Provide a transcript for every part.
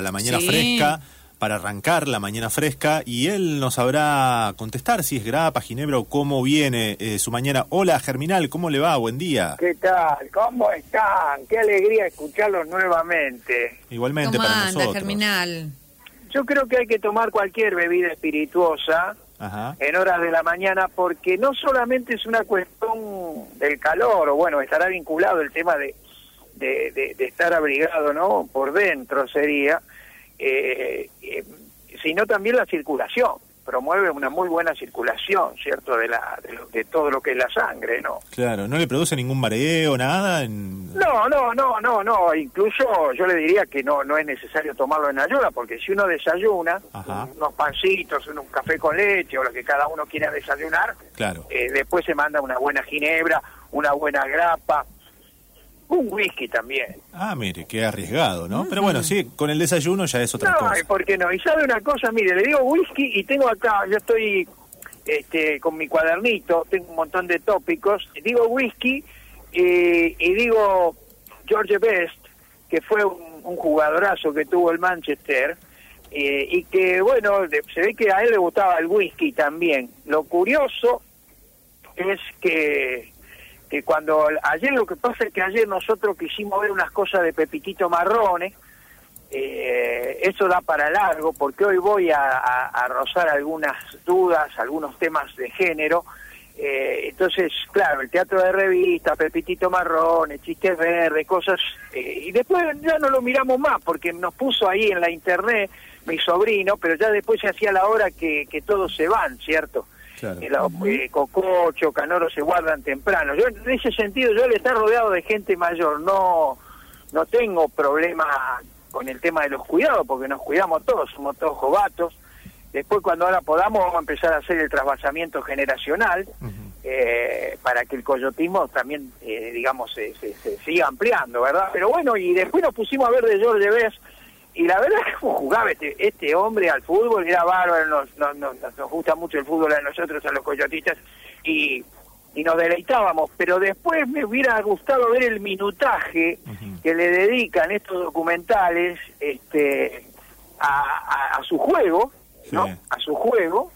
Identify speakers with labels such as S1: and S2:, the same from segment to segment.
S1: para la mañana
S2: Sí.
S1: fresca, para arrancar la mañana fresca, y él nos sabrá contestar si es grapa, ginebra o cómo viene eh, su mañana. Hola, Germinal, ¿cómo le va? Buen día.
S3: ¿Qué tal? ¿Cómo están? Qué alegría escucharlos nuevamente.
S1: Igualmente
S2: ¿Cómo
S1: para
S2: anda,
S1: nosotros.
S2: Germinal?
S3: Yo creo que hay que tomar cualquier bebida espirituosa
S1: Ajá.
S3: en horas de la mañana porque no solamente es una cuestión del calor, o bueno, estará vinculado el tema de, de, de- de estar abrigado, ¿no? Por dentro sería, eh, eh, sino también la circulación. Promueve una muy buena circulación, ¿cierto? De, la, de, lo- de todo lo que es la sangre, ¿no?
S1: Claro, ¿no le produce ningún mareo, nada? En...
S3: No, no, no, no, no. Incluso yo le diría que no no es necesario tomarlo en ayuda, porque si uno desayuna,
S1: Ajá.
S3: unos pancitos, un café con leche o lo que cada uno quiera desayunar,
S1: Claro.
S3: eh, después se manda una buena ginebra, una buena grapa, un whisky también.
S1: Ah, mire, qué arriesgado, ¿no? Pero bueno, sí, con el desayuno ya es otra
S3: No,
S1: cosa.
S3: ¿y ¿por qué no? Y sabe una cosa, mire, le digo whisky y tengo acá, yo estoy este, con mi cuadernito, tengo un montón de tópicos, digo whisky eh, y digo George Best, que fue un, un jugadorazo que tuvo el Manchester, eh, y que, bueno, de- se ve que a él le gustaba el whisky también. Lo curioso es que que cuando ayer lo que pasa es que ayer nosotros quisimos ver unas cosas de Pepitito Marrone, eh, eso da para largo porque hoy voy a, rozar algunas dudas, algunos temas de género. Eh, entonces, claro, el teatro de revista, Pepitito Marrone, chistes verdes, cosas. eh, y después ya no lo miramos más porque nos puso ahí en la internet mi sobrino, pero ya después se hacía la hora que todos se van, ¿cierto?
S1: Claro.
S3: Eh, los, Cococho, Canoro se guardan temprano. Yo en ese sentido, yo al estar rodeado de gente mayor, no, no tengo problema con el tema de los cuidados, porque nos cuidamos todos, somos todos jovatos. Después, cuando ahora podamos, vamos a empezar a hacer el trasvasamiento generacional eh, para que el coyotismo también, eh, digamos, se, se- se siga ampliando, ¿verdad? Pero bueno, y después nos pusimos a ver de George Best, y la verdad es que como jugaba este, este hombre al fútbol, era bárbaro, nos, nos, nos, nos gusta mucho el fútbol a nosotros, a los coyotistas, y, y nos deleitábamos, pero después me hubiera gustado ver el minutaje que le dedican estos documentales este, a, a- a su juego, ¿no? A su juego,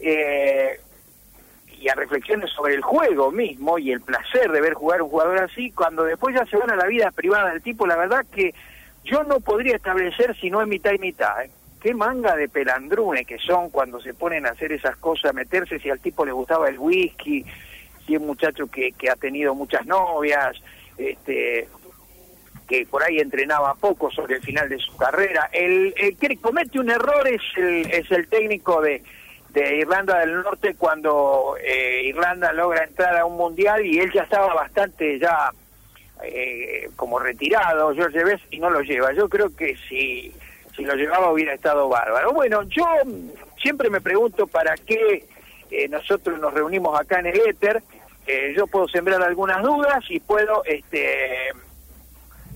S3: eh, y a reflexiones sobre el juego mismo y el placer de ver jugar un jugador así, cuando después ya se van a la vida privada del tipo, la verdad que yo no podría establecer si no es mitad y mitad. ¿eh? Qué manga de pelandrunes que son cuando se ponen a hacer esas cosas, meterse si al tipo le gustaba el whisky, si es muchacho que, que ha tenido muchas novias, este que por ahí entrenaba poco sobre el final de su carrera. El, el que comete un error es el, es el técnico de, de Irlanda del Norte cuando eh, Irlanda logra entrar a un mundial y él ya estaba bastante ya eh, como retirado, George Best, y no lo lleva. Yo creo que si, si lo llevaba hubiera estado bárbaro. Bueno, yo siempre me pregunto para qué eh, nosotros nos reunimos acá en el éter. Eh, yo puedo sembrar algunas dudas y puedo este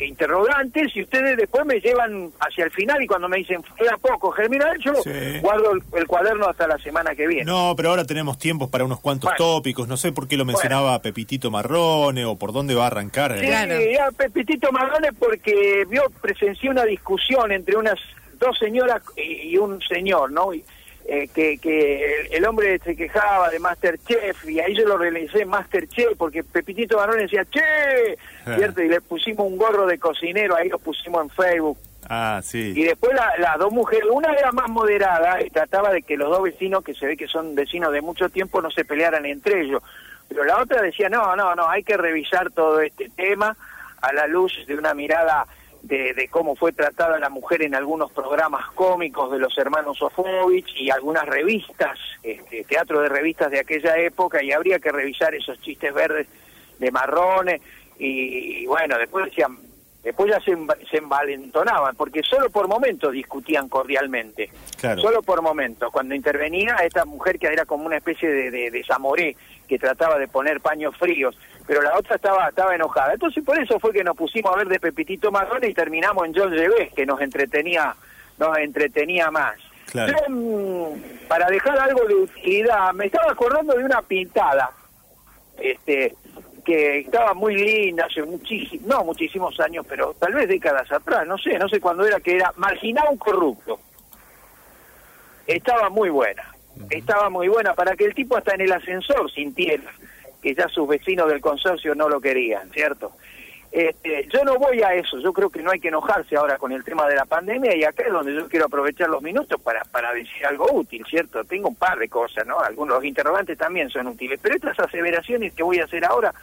S3: interrogantes y ustedes después me llevan hacia el final y cuando me dicen queda poco germinal yo
S1: Sí.
S3: guardo el, el cuaderno hasta la semana que viene
S1: No, pero ahora tenemos tiempos para unos cuantos
S3: Bueno.
S1: tópicos. No sé por qué lo mencionaba Pepitito Marrone o por dónde va a arrancar.
S3: Sí,
S1: eh.
S2: Claro.
S3: ya Pepitito Marrone porque vio presencié una discusión entre unas dos señoras y, y un señor, ¿no? Y, eh, que, que el, hombre se quejaba de Masterchef y ahí yo lo realicé Masterchef porque Pepitito Marrone decía che, ¿cierto? Y le pusimos un gorro de cocinero, ahí lo pusimos en Facebook.
S1: Ah, sí.
S3: Y después la- las dos mujeres, una era más moderada y trataba de que los dos vecinos, que se ve que son vecinos de mucho tiempo, no se pelearan entre ellos. Pero la otra decía, no, no, no, hay que revisar todo este tema a la luz de una mirada de, de cómo fue tratada la mujer en algunos programas cómicos de los hermanos Sofovich y algunas revistas, este, teatro de revistas de aquella época, y habría que revisar esos chistes verdes de marrones. Y, y bueno, después decían, después ya se, se envalentonaban, porque solo por momentos discutían cordialmente.
S1: Claro.
S3: Solo por momentos. Cuando intervenía esta mujer que era como una especie de, de, de zamoré, que trataba de poner paños fríos, pero la otra estaba estaba enojada. Entonces por eso fue que nos pusimos a ver de Pepitito Marrone y terminamos en John Levés, que nos entretenía, nos entretenía más.
S1: Claro.
S3: Yo, mm, para dejar algo de utilidad, me estaba acordando de una pintada, este, que estaba muy linda hace muchísimos, no muchísimos años, pero tal vez décadas atrás, no sé, no sé cuándo era, que era marginado corrupto. Estaba muy buena, estaba muy buena, para que el tipo hasta en el ascensor sintiera que ya sus vecinos del consorcio no lo querían, ¿cierto? Este, yo no voy a eso, yo creo que no hay que enojarse ahora con el tema de la pandemia y acá es donde yo quiero aprovechar los minutos para, para decir algo útil, ¿cierto? Tengo un par de cosas, ¿no? Algunos interrogantes también son útiles, pero estas aseveraciones que voy a hacer ahora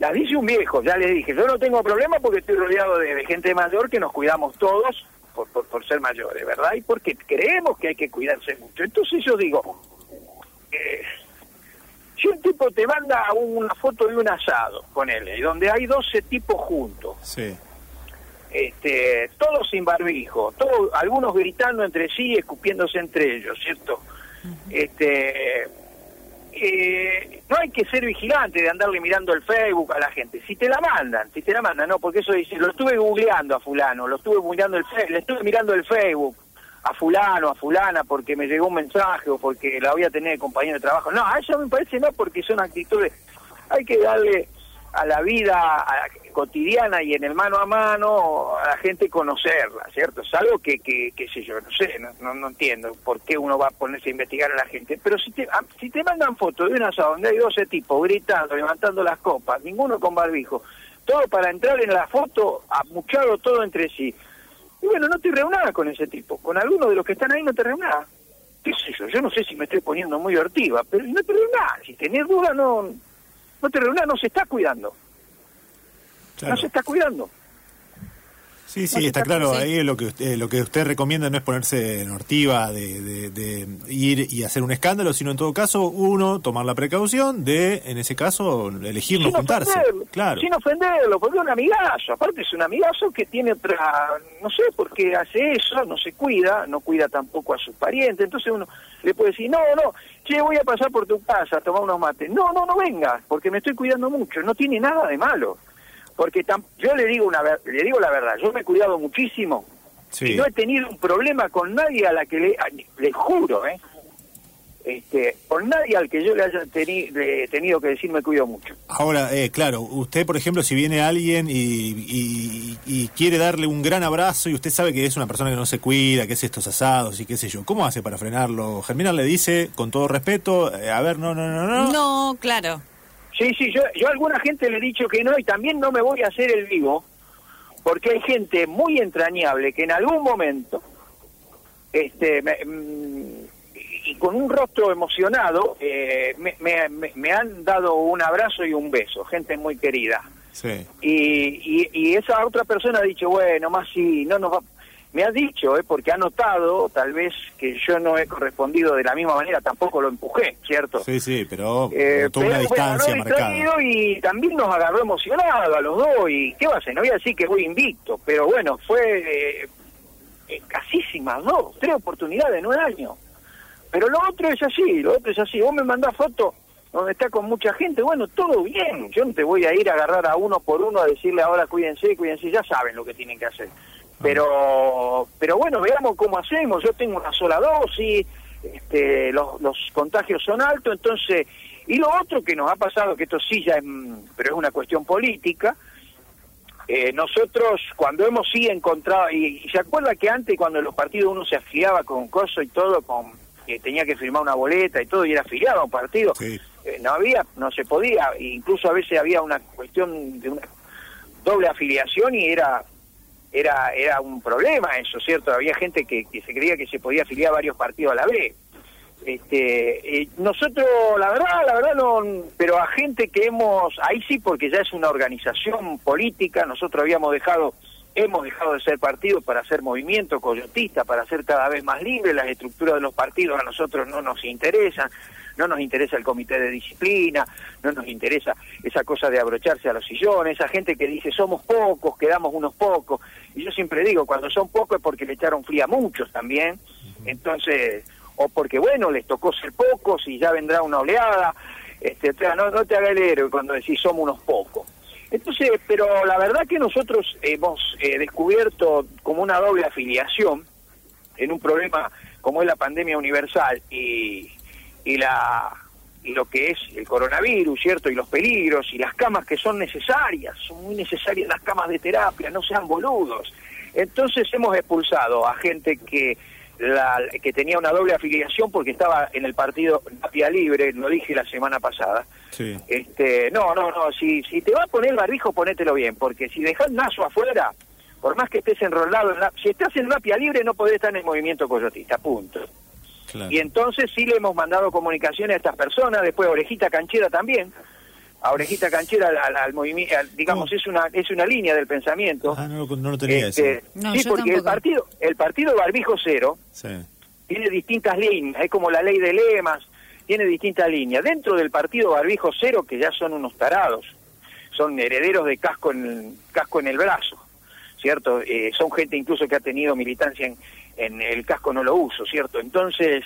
S3: las dice un viejo, ya le dije, yo no tengo problema porque estoy rodeado de, gente mayor que nos cuidamos todos por, por, ser mayores, ¿verdad? Y porque creemos que hay que cuidarse mucho. Entonces yo digo, eh, si un tipo te manda una foto de un asado, ponele, y donde hay 12 tipos juntos,
S1: sí.
S3: este, todos sin barbijo, todos, algunos gritando entre sí y escupiéndose entre ellos, ¿cierto? Este eh, no hay que ser vigilante de andarle mirando el Facebook a la gente. Si te la mandan, si te la mandan, no, porque eso dice, lo estuve googleando a fulano, lo estuve mirando el le estuve mirando el Facebook a fulano, a fulana, porque me llegó un mensaje o porque la voy a tener de compañero de trabajo. No, a eso me parece no, porque son actitudes, hay que darle a la vida cotidiana y en el mano a mano a la gente conocerla, ¿cierto? Es algo que, que, sé yo, no sé, no, no, entiendo por qué uno va a ponerse a investigar a la gente. Pero si te, ah, si te mandan fotos de una asado donde hay 12 tipos gritando, levantando las copas, ninguno con barbijo, todo para entrar en la foto, amuchado todo entre sí, y bueno, no te reunás con ese tipo. Con alguno de los que están ahí no te reunás. ¿Qué sé yo? Yo no sé si me estoy poniendo muy hortiva, pero no te reunás. Si tenés duda, no, no te reunás, no se está cuidando. No se está cuidando.
S1: Sí, sí, está claro. Ahí lo que usted, lo que usted recomienda no es ponerse en hortiva de, de, ir y hacer un escándalo, sino en todo caso uno tomar la precaución de, en ese caso, elegir no juntarse. claro.
S3: Sin ofenderlo, porque es un amigazo. Aparte es un amigazo que tiene otra, no sé por qué hace eso, no se cuida, no cuida tampoco a sus parientes. Entonces uno le puede decir, no, no, che, voy a pasar por tu casa a tomar unos mates. No, no, no venga, porque me estoy cuidando mucho. No tiene nada de malo porque yo le digo una le digo la verdad, yo me he cuidado muchísimo y no he tenido un problema con nadie a la que le, le juro, ¿eh? Este, con nadie al que yo le haya tenido que decir me cuido mucho.
S1: Ahora, eh, claro, usted, por ejemplo, si viene alguien y, y, quiere darle un gran abrazo y usted sabe que es una persona que no se cuida, que es estos asados y qué sé yo, ¿cómo hace para frenarlo? Germinal le dice, con todo respeto, eh, a ver, no, no, no, no.
S2: No, claro.
S3: Sí, sí, yo, yo a alguna gente le he dicho que no y también no me voy a hacer el vivo porque hay gente muy entrañable que en algún momento, este, mm, y con un rostro emocionado, eh, me, me, me, han dado un abrazo y un beso, gente muy querida.
S1: Sí.
S3: Y, y, y, esa otra persona ha dicho, bueno, más si no nos va, me ha dicho, eh, porque ha notado tal vez que yo no he correspondido de la misma manera, tampoco lo empujé, ¿cierto?
S1: Sí, sí, pero eh, una distancia marcada.
S3: Y también nos agarró emocionado a los dos, y qué va a ser, no voy a decir que voy invicto, pero bueno, fue eh, casísimas dos, tres oportunidades en un año. Pero lo otro es así, lo otro es así, vos me mandás fotos donde está con mucha gente, bueno, todo bien, yo no te voy a ir a agarrar a uno por uno a decirle ahora cuídense, cuídense, ya saben lo que tienen que hacer. Pero, pero bueno, veamos cómo hacemos. Yo tengo una sola dosis, este, los, los contagios son altos, entonces... Y lo otro que nos ha pasado, que esto sí ya es, pero es una cuestión política, eh, nosotros cuando hemos sí encontrado, y, se acuerda que antes cuando los partidos uno se afiliaba con coso y todo, con que tenía que firmar una boleta y todo, y era afiliado a un partido, eh, no había, no se podía, incluso a veces había una cuestión de una doble afiliación y era era era un problema eso, ¿cierto? Había gente que, que se creía que se podía afiliar a varios partidos a la vez. Este, eh, nosotros, la verdad, la verdad no, pero a gente que hemos, ahí sí porque ya es una organización política, nosotros habíamos dejado, hemos dejado de ser partido para hacer movimiento coyotista, para ser cada vez más libre, las estructuras de los partidos a nosotros no nos interesan, no nos interesa el comité de disciplina, no nos interesa esa cosa de abrocharse a los sillones, esa gente que dice somos pocos, quedamos unos pocos, y yo siempre digo, cuando son pocos es porque le echaron fría a muchos también, entonces, o porque bueno, les tocó ser pocos y ya vendrá una oleada, este, no, no te haga el héroe cuando decís somos unos pocos. Entonces, pero la verdad que nosotros hemos eh, descubierto como una doble afiliación en un problema como es la pandemia universal y, y la y lo que es el coronavirus, ¿cierto? Y los peligros y las camas que son necesarias, son muy necesarias las camas de terapia, no sean boludos. Entonces hemos expulsado a gente que la, que tenía una doble afiliación porque estaba en el partido Napia Libre, lo dije la semana pasada.
S1: Sí.
S3: Este, no, no, no, si, si te va a poner barbijo, ponételo bien, porque si dejas naso afuera, por más que estés enrolado, en la, si estás en Napia Libre no podés estar en el movimiento coyotista, punto.
S1: Claro.
S3: Y entonces sí le hemos mandado comunicaciones a estas personas, después Orejita Canchera también, a Orejita Canchera al, al movimiento, digamos, es una es una línea del pensamiento.
S1: Ah, no, lo- no lo tenía
S3: Este.
S2: No,
S3: sí, porque el partido, el partido Barbijo Cero
S1: Sí.
S3: tiene distintas líneas, es como la ley de lemas, tiene distintas líneas. Dentro del partido Barbijo Cero, que ya son unos tarados, son herederos de casco en, casco en el brazo, ¿cierto? Eh, son gente incluso que ha tenido militancia en, en el casco no lo uso, ¿cierto? Entonces,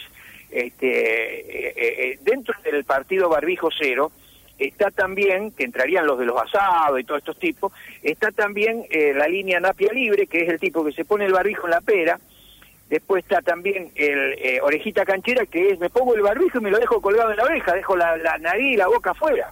S3: este, eh, eh, dentro del partido Barbijo Cero, está también, que entrarían los de los asados y todos estos tipos, está también eh, la línea Napia Libre, que es el tipo que se pone el barbijo en la pera, Después está también el eh, orejita canchera, que es, me pongo el barbijo y me lo dejo colgado en la oreja, dejo la, la nariz y la boca afuera,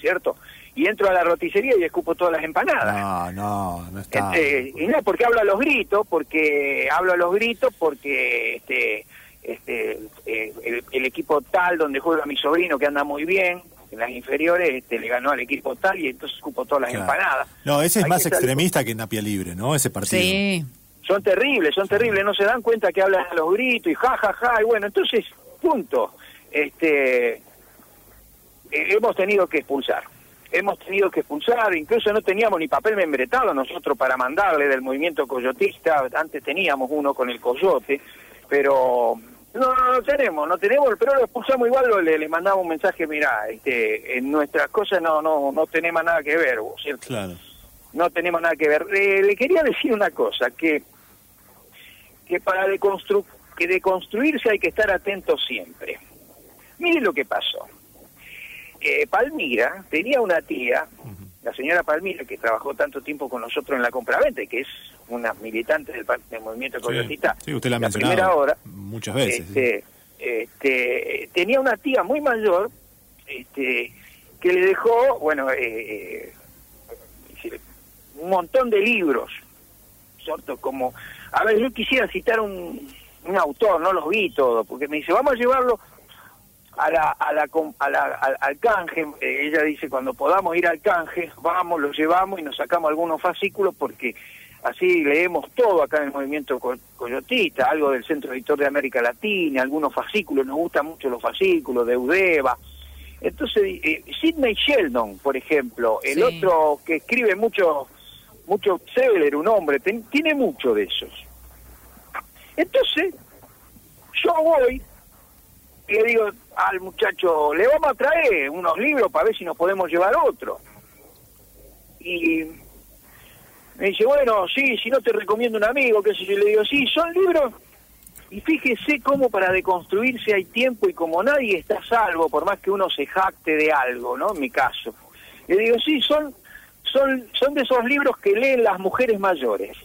S3: ¿cierto? Y entro a la roticería y escupo todas las empanadas.
S1: No, no, no está.
S3: Eh, y no, porque hablo a los gritos, porque hablo a los gritos, porque este, este, eh, el, el equipo tal donde juega mi sobrino, que anda muy bien, en las inferiores, este, le ganó al equipo tal y entonces escupo todas las
S1: Claro.
S3: empanadas.
S1: No, ese es
S3: Hay
S1: más
S3: que salir-
S1: extremista que Napia Libre, ¿no? Ese partido.
S2: Sí.
S3: son terribles, son terribles, no se dan cuenta que hablan a los gritos y ja, ja, ja, y bueno, entonces, punto. Este, eh, hemos tenido que expulsar, hemos tenido que expulsar, incluso no teníamos ni papel membretado nosotros para mandarle del movimiento coyotista, antes teníamos uno con el coyote, pero no, no, no tenemos, no tenemos, pero lo expulsamos igual, le, le mandamos un mensaje, mira, este, en nuestras cosas no, no, no tenemos nada que ver, vos, ¿cierto?
S1: Claro.
S3: no tenemos nada que ver. Eh, le quería decir una cosa, que, que para deconstru que deconstruirse hay que estar atento siempre. Mire lo que pasó. Eh, Palmira tenía una tía, la señora Palmira, que trabajó tanto tiempo con nosotros en la compraventa que es una militante del, movimiento
S1: Sí,
S3: coyotista.
S1: sí, usted la ha mencionado
S3: primera hora,
S1: muchas veces. sí.
S3: este, este, tenía una tía muy mayor este, que le dejó, bueno, eh, eh, un montón de libros, ¿cierto? Como, a ver, yo quisiera citar un, un autor, no los vi todos, porque me dice, vamos a llevarlo a la, a la, a la- al, canje, eh, ella dice, cuando podamos ir al canje, vamos, lo llevamos y nos sacamos algunos fascículos porque así leemos todo acá en el movimiento co- coyotista, algo del Centro Editor de América Latina, algunos fascículos, nos gustan mucho los fascículos de Udeva. Entonces, eh, Sidney Sheldon, por ejemplo, el
S2: Sí.
S3: otro que escribe mucho, mucho Seveler, un hombre, ten- tiene mucho de esos. Entonces, yo voy le digo al muchacho, le vamos a traer unos libros para ver si nos podemos llevar otro. Y me dice, bueno, sí, si no te recomiendo un amigo, qué sé yo, le digo, sí, son libros. Y fíjese cómo para deconstruirse hay tiempo y como nadie está salvo, por más que uno se jacte de algo, ¿no? En mi caso. Le digo, sí, son, son, son de esos libros que leen las mujeres mayores.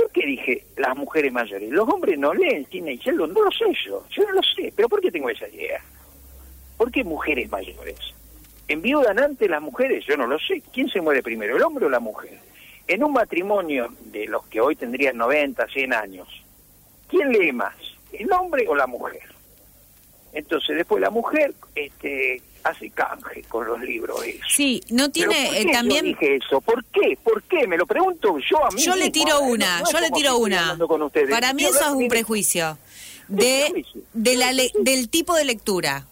S3: ¿Por qué dije las mujeres mayores? Los hombres no leen cine y Sheldon, no lo sé yo, yo no lo sé, pero ¿por qué tengo esa idea? ¿Por qué mujeres mayores? ¿Enviudan antes las mujeres? Yo no lo sé. ¿Quién se muere primero, el hombre o la mujer? En un matrimonio de los que hoy tendrían 90, 100 años, ¿quién lee más, el hombre o la mujer? Entonces después la mujer este, hace canje con los libros. Eso.
S2: Sí, no tiene
S3: ¿por
S2: eh, también...
S3: yo dije eso? ¿Por qué? ¿Por qué? Me lo pregunto yo a mí
S2: Yo le tiro
S3: ¿eh? No-
S2: una,
S3: no
S2: yo le tiro una. Para mí eso es un prejuicio.
S3: ¿Qué
S2: De, de la le- del tipo de lectura.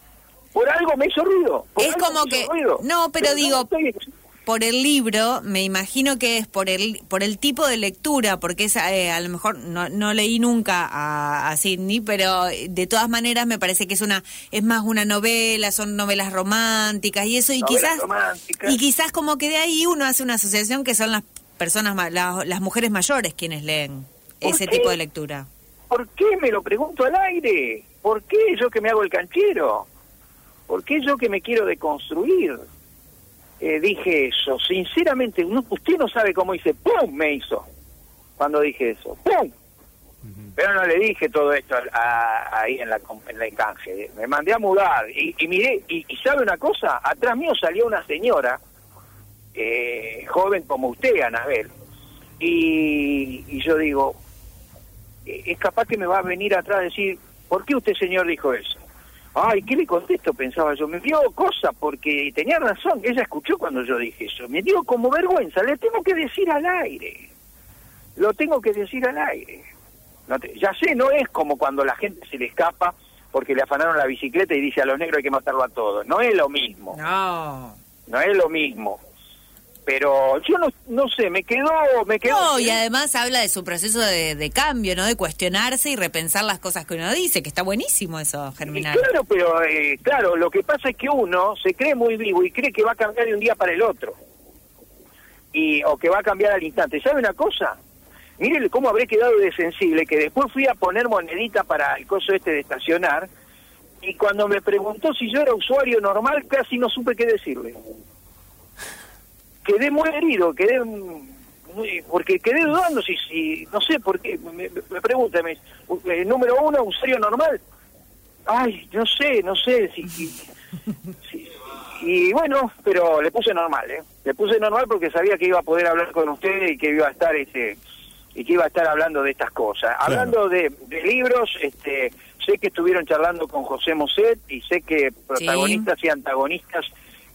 S3: Por algo me hizo ruido. por
S2: Es
S3: algo
S2: como
S3: me hizo
S2: que-
S3: ruido.
S2: no, pero digo-
S3: estoy-
S2: Por el libro, me imagino que es por el por el tipo de lectura, porque es, eh, a lo mejor no, no leí nunca a, a Sidney, pero de todas maneras me parece que es una es más una novela, son novelas románticas y eso y quizás
S3: románticas.
S2: y quizás como que de ahí uno hace una asociación que son las personas ma- la- las mujeres mayores quienes leen
S3: ¿Por
S2: ese
S3: qué?
S2: tipo de lectura.
S3: ¿Por qué me lo pregunto al aire? ¿Por qué yo que me hago el canchero? ¿Por qué yo que me quiero deconstruir? Eh, dije eso, sinceramente, no- usted no sabe cómo hice, ¡pum! me hizo cuando dije eso, ¡pum! Pero no le dije todo esto ahí en la, en la canje. Me mandé a mudar y, y miré, y, ¿sabe una cosa? Atrás mío salió una señora, eh, joven como usted, Anabel, y, y yo digo, eh, es capaz que me va a venir atrás a decir, ¿por qué usted, señor, dijo eso? Ay, ¿qué le contesto? Pensaba yo. Me dio cosa porque tenía razón. Ella escuchó cuando yo dije eso. Me dio como vergüenza. Le tengo que decir al aire. Lo tengo que decir al aire. ya sé, no es como cuando la gente se le escapa porque le afanaron la bicicleta y dice a los negros hay que matarlo a todos. No es lo mismo.
S2: No.
S3: No es lo mismo pero yo no, no sé, me quedó... Me quedó
S2: no, y además habla de su proceso de, cambio, ¿no? De cuestionarse y repensar las cosas que uno dice, que está buenísimo eso, Germinal.
S3: Claro, pero eh, claro, lo que pasa es que uno se cree muy vivo y cree que va a cambiar de un día para el otro. Y, o que va a cambiar al instante. ¿Sabe una cosa? Mire cómo habré quedado de sensible, que después fui a poner monedita para el coso este de estacionar, y cuando me preguntó si yo era usuario normal, casi no supe qué decirle quedé muy herido, quedé muy, porque quedé dudando si, si no sé por qué, me, me pregunta, me, eh, número uno, usuario normal. Ay, no sé, no sé si, si, y bueno, pero le puse normal, ¿eh? Le puse normal porque sabía que iba a poder hablar con usted y que iba a estar ese y que iba a estar hablando de estas cosas. Hablando de, libros, este, sé que estuvieron charlando con José Moset y sé que protagonistas y antagonistas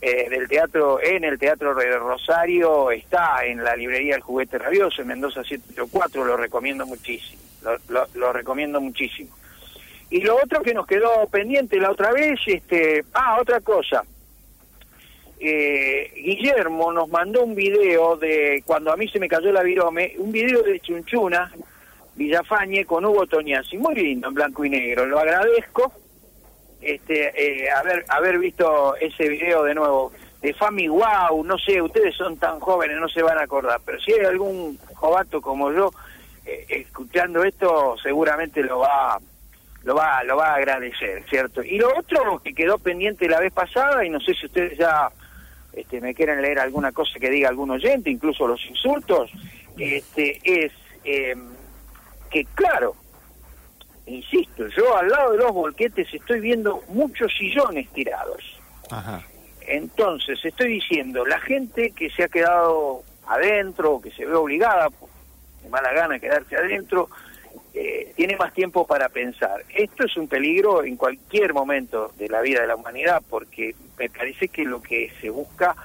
S3: eh, del teatro en el Teatro de Rosario está en la librería El Juguete Rabioso en Mendoza 784, lo recomiendo muchísimo, lo, recomiendo muchísimo. Y lo otro que nos quedó pendiente la otra vez, este, ah, otra cosa, eh, Guillermo nos mandó un video de cuando a mí se me cayó la virome, un video de Chunchuna, Villafañe con Hugo Toñasi, muy lindo en blanco y negro, lo agradezco este, eh, haber, haber visto ese video de nuevo de Fami Wow, no sé, ustedes son tan jóvenes, no se van a acordar, pero si hay algún jovato como yo eh, escuchando esto, seguramente lo va lo va lo va a agradecer, ¿cierto? Y lo otro que quedó pendiente la vez pasada y no sé si ustedes ya este, me quieren leer alguna cosa que diga algún oyente, incluso los insultos, este es eh, que claro, insisto, yo al lado de los volquetes estoy viendo muchos sillones tirados. Entonces, estoy diciendo, la gente que se ha quedado adentro, que se ve obligada, de mala gana, quedarse adentro, eh, tiene más tiempo para pensar. Esto es un peligro en cualquier momento de la vida de la humanidad, porque me parece que lo que se busca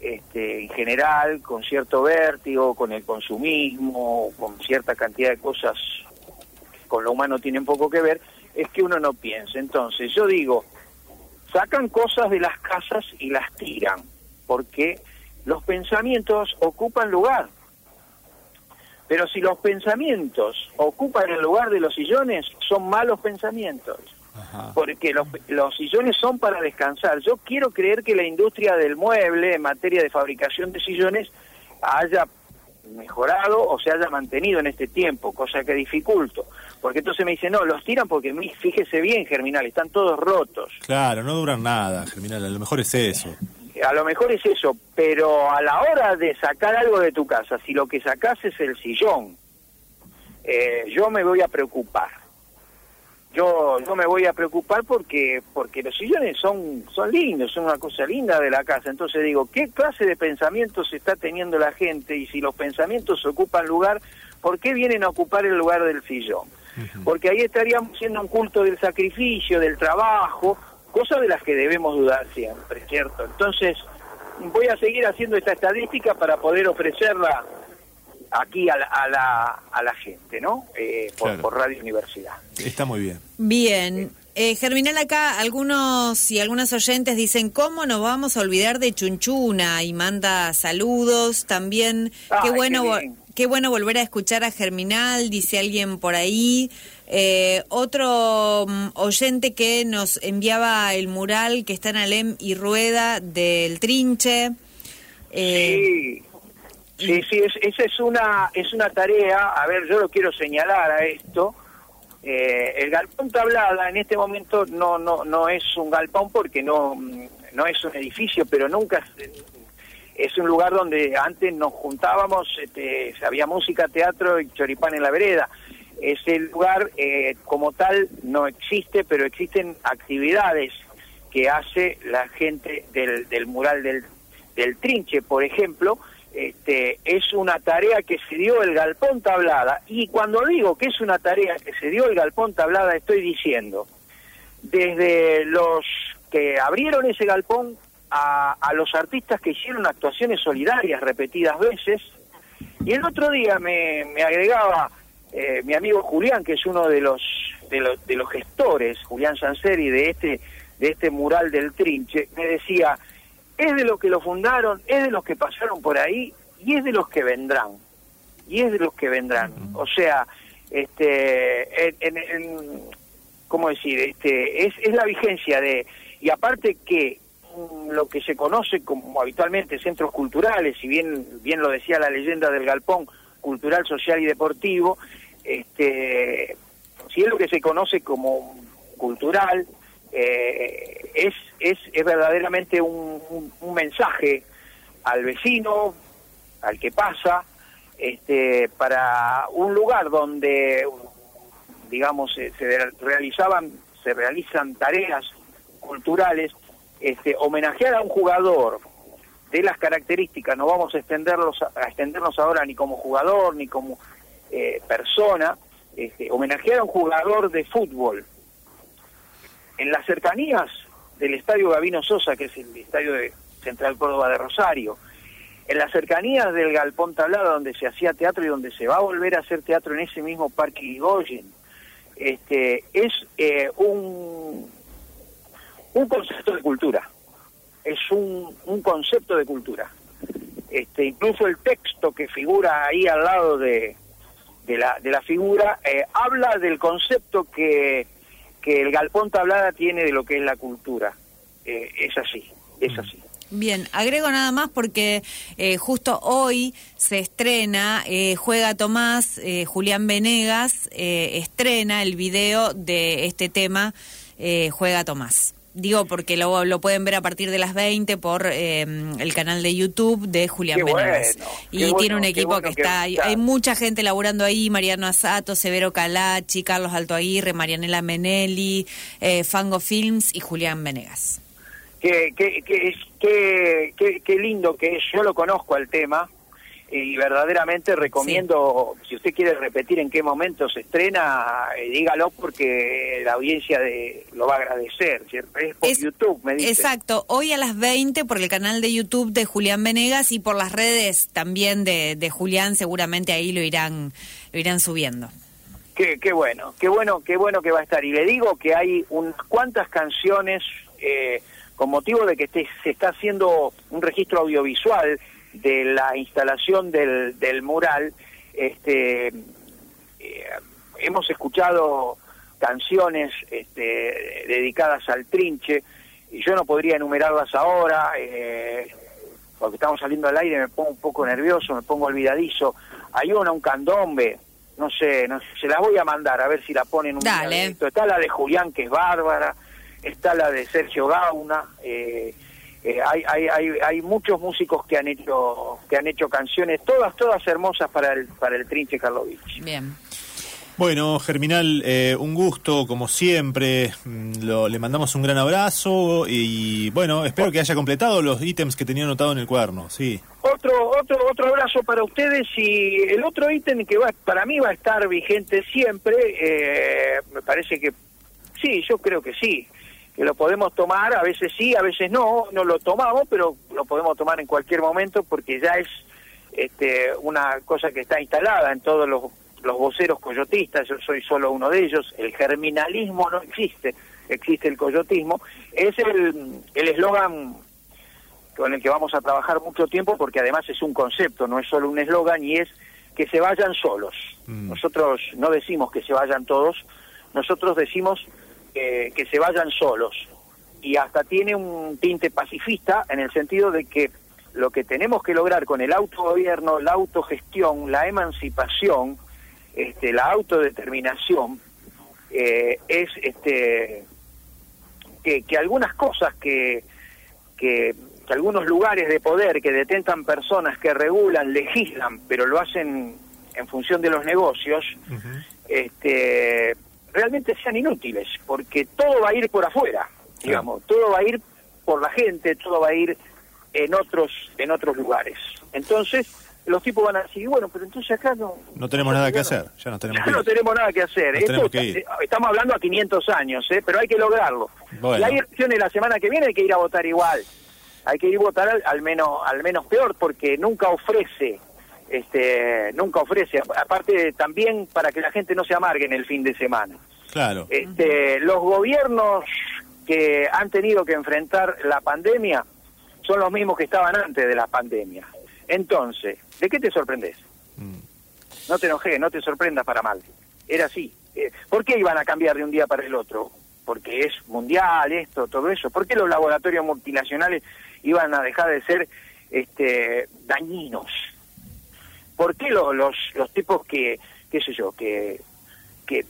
S3: este, en general, con cierto vértigo, con el consumismo, con cierta cantidad de cosas con lo humano tienen poco que ver, es que uno no piense. Entonces, yo digo, sacan cosas de las casas y las tiran, porque los pensamientos ocupan lugar. Pero si los pensamientos ocupan el lugar de los sillones, son malos pensamientos. Porque los, los sillones son para descansar. Yo quiero creer que la industria del mueble en materia de fabricación de sillones haya mejorado o se haya mantenido en este tiempo, cosa que dificulto. Porque entonces me dicen, no, los tiran porque fíjese bien, Germinal, están todos rotos.
S1: Claro, no duran nada, Germinal, a lo mejor es eso.
S3: A lo mejor es eso, pero a la hora de sacar algo de tu casa, si lo que sacas es el sillón, eh, yo me voy a preocupar yo yo me voy a preocupar porque porque los sillones son son lindos, son una cosa linda de la casa. Entonces digo, ¿qué clase de pensamientos está teniendo la gente? Y si los pensamientos ocupan lugar, ¿por qué vienen a ocupar el lugar del sillón? Porque ahí estaríamos haciendo un culto del sacrificio, del trabajo, cosas de las que debemos dudar siempre, ¿cierto? Entonces, voy a seguir haciendo esta estadística para poder ofrecerla aquí a la, a la, a la gente, ¿no? Eh, por, Radio Universidad.
S1: Está muy bien.
S2: Bien. Eh, Germinal, acá algunos y algunas oyentes dicen, ¿cómo nos vamos a olvidar de Chunchuna? Y manda saludos. También, qué bueno... Qué, bueno volver a escuchar a Germinal, dice alguien por ahí. Eh, otro mm, oyente que nos enviaba el mural que está en Alem y Rueda del Trinche.
S3: Eh, sí, Sí, sí, esa es una, es una tarea, a ver, yo lo quiero señalar a esto, eh, el galpón tablada en este momento no, no, no es un galpón porque no, no es un edificio, pero nunca es, un lugar donde antes nos juntábamos, este, había música, teatro y choripán en la vereda. ese lugar eh, como tal no existe, pero existen actividades que hace la gente del, del mural del, del Trinche, por ejemplo, este, es una tarea que se dio el Galpón Tablada. Y cuando digo que es una tarea que se dio el Galpón Tablada, estoy diciendo, desde los que abrieron ese galpón a, a los artistas que hicieron actuaciones solidarias repetidas veces. Y el otro día me, me agregaba eh, mi amigo Julián, que es uno de los, de los, de los gestores, Julián Sanseri, de este, de este mural del Trinche, me decía, es de los que lo fundaron, es de los que pasaron por ahí y es de los que vendrán. Y es de los que vendrán. O sea, este, en, en, ¿cómo decir? Este, es, es la vigencia de, y aparte que lo que se conoce como habitualmente centros culturales, si bien, bien lo decía la leyenda del galpón, cultural, social y deportivo, este, si es lo que se conoce como cultural, eh, es, es, es verdaderamente un, un, mensaje al vecino, al que pasa, este, para un lugar donde, digamos, se, se realizaban, se realizan tareas culturales, este, homenajear a un jugador de las características, no vamos a extenderlos a extendernos ahora ni como jugador ni como eh, persona, este, homenajear a un jugador de fútbol en las cercanías del Estadio Gavino Sosa, que es el estadio de Central Córdoba de Rosario, en las cercanías del Galpón Tablada, donde se hacía teatro y donde se va a volver a hacer teatro en ese mismo Parque Irigoyen, este, es eh, un, un concepto de cultura, es un, un concepto de cultura. Este, incluso el texto que figura ahí al lado de, de la, de la figura, eh, habla del concepto que, que el galpón tablada tiene de lo que es la cultura. Eh, es así, es así.
S2: Bien, agrego nada más porque eh, justo hoy se estrena, eh, juega Tomás, Julián Venegas estrena el video de este tema, Juega Tomás. Digo porque lo, lo pueden ver a partir de las 20 por eh, el canal de YouTube de Julián
S3: qué
S2: Venegas.
S3: Bueno,
S2: y tiene un equipo
S3: bueno
S2: que está, hay, hay mucha gente laburando ahí, Mariano Asato, Severo Calachi, Carlos Alto Aguirre, Marianela Menelli, eh, Fango Films y Julián Venegas.
S3: Qué, qué, qué, qué, qué, qué lindo que es, yo lo conozco al tema, y verdaderamente recomiendo, sí. si usted quiere repetir en qué momento se estrena, eh, dígalo porque la audiencia de, lo va a agradecer, ¿cierto? Es por es, YouTube, me dice.
S2: Exacto, hoy a las 20 por el canal de YouTube de Julián Venegas y por las redes también de, de Julián, seguramente ahí lo irán, lo irán subiendo.
S3: Qué, qué bueno, qué bueno, qué bueno que va a estar. Y le digo que hay unas cuantas canciones eh, con motivo de que este, se está haciendo un registro audiovisual de la instalación del, del mural, este, eh, hemos escuchado canciones este, dedicadas al trinche, y yo no podría enumerarlas ahora, eh, porque estamos saliendo al aire, me pongo un poco nervioso, me pongo olvidadizo. Hay una, un candombe, no sé, no sé, se las voy a mandar a ver si la ponen un
S2: Dale.
S3: Está la de Julián, que es bárbara, está la de Sergio Gauna, eh, eh, hay, hay, hay, hay, muchos músicos que han hecho que han hecho canciones todas todas hermosas para el para el Trinche Karlovich.
S2: Bien.
S1: Bueno, Germinal, eh, un gusto como siempre. Lo, le mandamos un gran abrazo y bueno, espero que haya completado los ítems que tenía anotado en el cuaderno. Sí.
S3: Otro otro otro abrazo para ustedes y el otro ítem que va para mí va a estar vigente siempre. Eh, me parece que sí, yo creo que sí que lo podemos tomar, a veces sí, a veces no, no lo tomamos, pero lo podemos tomar en cualquier momento porque ya es este, una cosa que está instalada en todos los, los voceros coyotistas, yo soy solo uno de ellos, el germinalismo no existe, existe el coyotismo, es el eslogan con el que vamos a trabajar mucho tiempo porque además es un concepto, no es solo un eslogan y es que se vayan solos. Mm. Nosotros no decimos que se vayan todos, nosotros decimos que, que se vayan solos. Y hasta tiene un tinte pacifista en el sentido de que lo que tenemos que lograr con el autogobierno, la autogestión, la emancipación, este, la autodeterminación, eh, es este, que, que, algunas cosas que, que, que, algunos lugares de poder que detentan personas que regulan, legislan, pero lo hacen en función de los negocios, este, realmente sean inútiles, porque todo va a ir por afuera, digamos, todo va a ir por la gente, todo va a ir en otros en otros lugares. Entonces, los tipos van a decir, bueno, pero entonces acá no...
S1: No tenemos nada que hacer, ya no tenemos,
S3: ya no tenemos nada que hacer. Estamos hablando a 500 años, ¿eh? pero hay que lograrlo. Y hay elecciones la semana que viene, hay que ir a votar igual. Hay que ir a votar al, menos al menos peor, porque nunca ofrece este nunca ofrece aparte también para que la gente no se amargue en el fin de semana
S1: claro
S3: este, los gobiernos que han tenido que enfrentar la pandemia son los mismos que estaban antes de la pandemia entonces ¿de qué te sorprendes? Mm. no te enojes no te sorprendas para mal era así eh, ¿por qué iban a cambiar de un día para el otro? porque es mundial esto todo eso ¿por qué los laboratorios multinacionales iban a dejar de ser este dañinos ¿Por qué los, los, tipos que, qué sé yo, que, que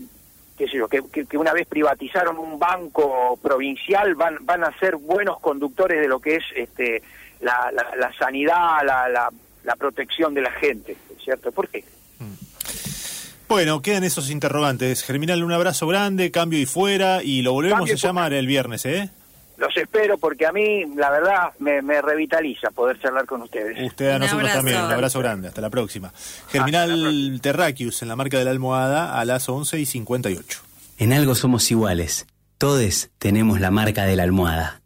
S3: qué sé yo, que, que, una vez privatizaron un banco provincial van, van a ser buenos conductores de lo que es este la, la, sanidad, la, la, la, protección de la gente, ¿cierto? ¿Por qué?
S1: Bueno, quedan esos interrogantes. Germinal, un abrazo grande, cambio y fuera, y lo volvemos a llamar el viernes, ¿eh?
S3: Los espero porque a mí, la verdad, me, revitaliza poder charlar con ustedes.
S1: Usted a nosotros también, un abrazo grande, hasta la próxima. Germinal Terraquius en la marca de la almohada a las 11 y 58.
S4: En algo somos iguales, todos tenemos la marca de la almohada.